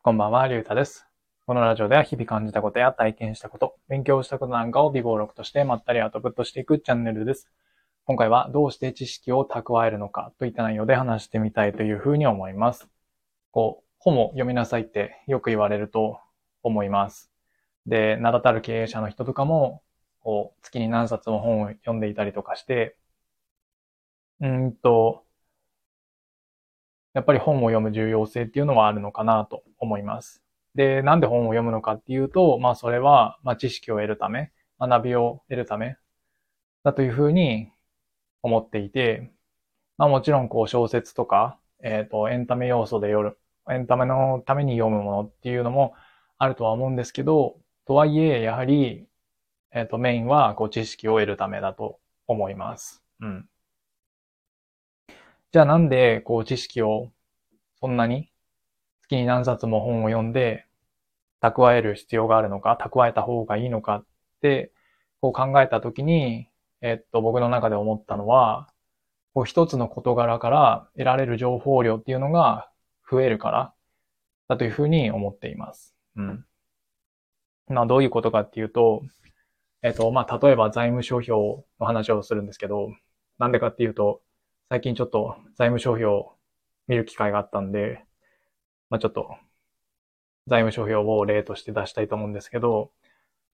こんばんは、りゅうたです。このラジオでは日々感じたことや体験したこと、勉強したことなんかを微暴録としてまったりアウトプットしていくチャンネルです。今回はどうして知識を蓄えるのかといった内容で話してみたいというふうに思います。こう、本を読みなさいってよく言われると思います。で、名だたる経営者の人とかも、こう、月に何冊も本を読んでいたりとかして、うんと、やっぱり本を読む重要性っていうのはあるのかなと思います。で、なんで本を読むのかっていうと、まあそれは、まあ知識を得るため、学びを得るためだというふうに思っていて、まあもちろんこう小説とか、えっ、と、エンタメ要素で読る、エンタメのために読むものっていうのもあるとは思うんですけど、とはいえ、やはり、えっ、と、メインはこう知識を得るためだと思います。うん。じゃあなんでこう知識をそんなに月に何冊も本を読んで蓄える必要があるのか、蓄えた方がいいのかってこう考えたときに、えっと、僕の中で思ったのは、こう一つの事柄から得られる情報量っていうのが増えるからだというふうに思っています。うん。まあどういうことかっていうと、えっと、まあ例えば財務諸表の話をするんですけど、なんでかっていうと、最近ちょっと財務諸表を見る機会があったんで、まあちょっと財務諸表を例として出したいと思うんですけど、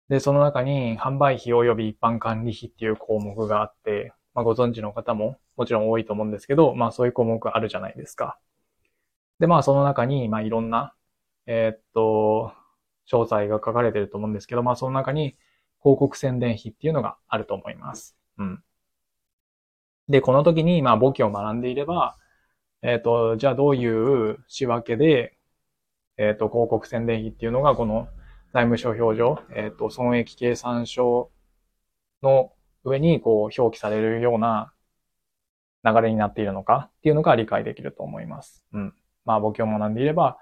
で、その中に販売費及び一般管理費っていう項目があって、まあご存知の方ももちろん多いと思うんですけど、まあそういう項目あるじゃないですか。で、まあその中に、まあいろんな、えーっと、詳細が書かれてると思うんですけど、まあその中に広告宣伝費っていうのがあると思います。うん。で、この時に、まあ、簿記を学んでいれば、えっ、と、じゃあどういう仕分けで、えっ、と、広告宣伝費っていうのが、この財務諸表上、えっ、と、損益計算書の上に、こう、表記されるような流れになっているのかっていうのが理解できると思います。うん。まあ、簿記を学んでいれば、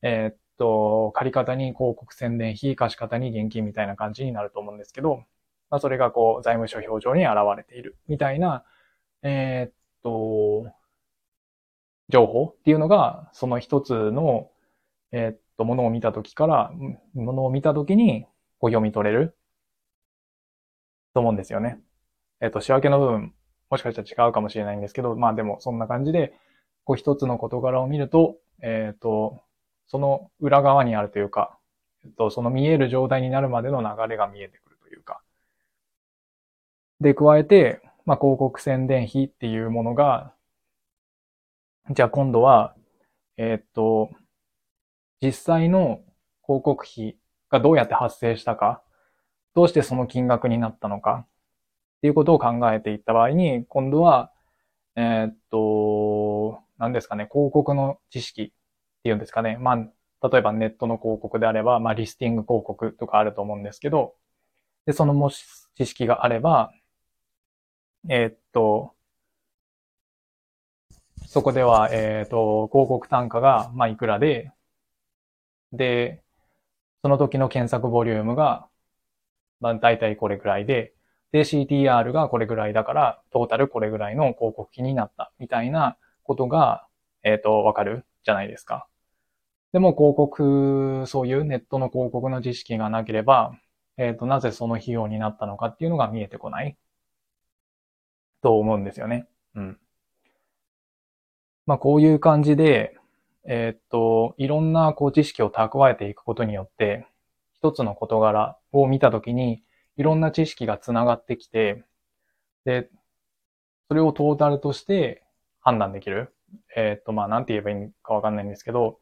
えっ、と、借り方に広告宣伝費、貸し方に現金みたいな感じになると思うんですけど、まあ、それがこう、財務諸表上に現れているみたいな、えーっと、情報っていうのが、その一つの、えーっと、ものを見たときから、ものを見たときに、こう読み取れると思うんですよね。えっと、仕分けの部分、もしかしたら違うかもしれないんですけど、まあでもそんな感じで、こう一つの事柄を見ると、えーっと、その裏側にあるというか、えっと、その見える状態になるまでの流れが見えてくるというか。で、加えて、まあ、広告宣伝費っていうものが、じゃあ今度は、えーっと、実際の広告費がどうやって発生したか、どうしてその金額になったのか、っていうことを考えていった場合に、今度は、えーっと、何ですかね、広告の知識っていうんですかね。まあ、例えばネットの広告であれば、まあ、リスティング広告とかあると思うんですけど、で、そのもし知識があれば、えーっと、そこでは、えーっと、広告単価が、まあ、いくらで、で、その時の検索ボリュームが、まあ、大体これくらいで、で、CTR がこれぐらいだから、トータルこれぐらいの広告費になった、みたいなことが、えーっと、わかるじゃないですか。でも広告、そういうネットの広告の知識がなければ、えっ、と、なぜその費用になったのかっていうのが見えてこないと思うんですよね。うん。まあ、こういう感じで、えっ、と、いろんなこう知識を蓄えていくことによって、一つの事柄を見たときに、いろんな知識がつながってきて、で、それをトータルとして判断できる。えっ、と、まあ、なんて言えばいいかわかんないんですけど、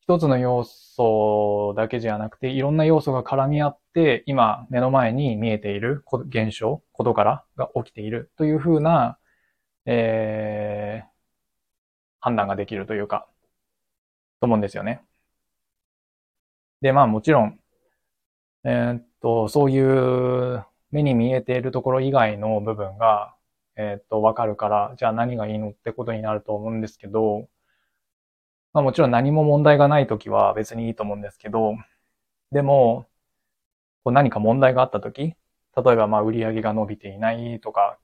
一つの要素だけじゃなくて、いろんな要素が絡み合って、今目の前に見えている現象、事柄が起きているというふうな、えー、判断ができるというか、と思うんですよね。で、まあもちろん、えーっと、そういう目に見えているところ以外の部分が、えーっと、わかるから、じゃあ何がいいのってことになると思うんですけど、まあもちろん何も問題がないときは別にいいと思うんですけど、でも、こう何か問題があったとき、例えばまあ売り上げが伸びていないとか、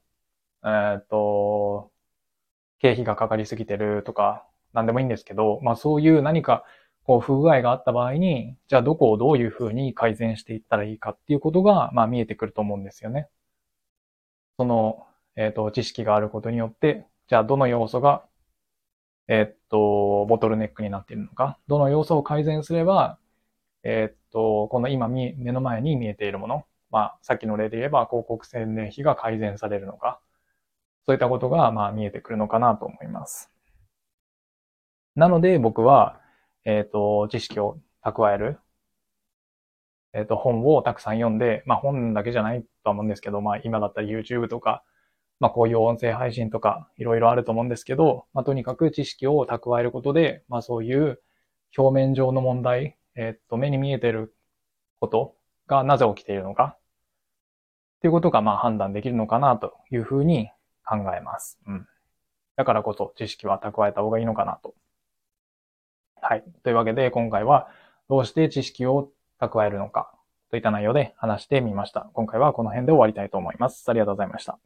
えーっと、経費がかかりすぎてるとか、なんでもいいんですけど、まあそういう何かこう、不具合があった場合に、じゃあどこをどういうふうに改善していったらいいかっていうことが、まあ見えてくると思うんですよね。その、えっ、ー、と、知識があることによって、じゃあどの要素が、えっ、と、ボトルネックになっているのか、どの要素を改善すれば、えっ、と、この今目の前に見えているもの、まあ、さっきの例で言えば広告宣伝費が改善されるのか、そういったことが、まあ、見えてくるのかなと思います。なので、僕は、えっ、と、知識を蓄える、えっ、と、本をたくさん読んで、まあ、本だけじゃないとは思うんですけど、まあ、今だったら YouTube とか、まあ、こういう音声配信とか、いろいろあると思うんですけど、まあ、とにかく知識を蓄えることで、まあ、そういう表面上の問題、えっ、と、目に見えてることがなぜ起きているのか、っていうことが、まあ、判断できるのかなというふうに考えます。うん。だからこそ知識は蓄えた方がいいのかなとはい。というわけで、今回はどうして知識を蓄えるのかといった内容で話してみました。今回はこの辺で終わりたいと思います。ありがとうございました。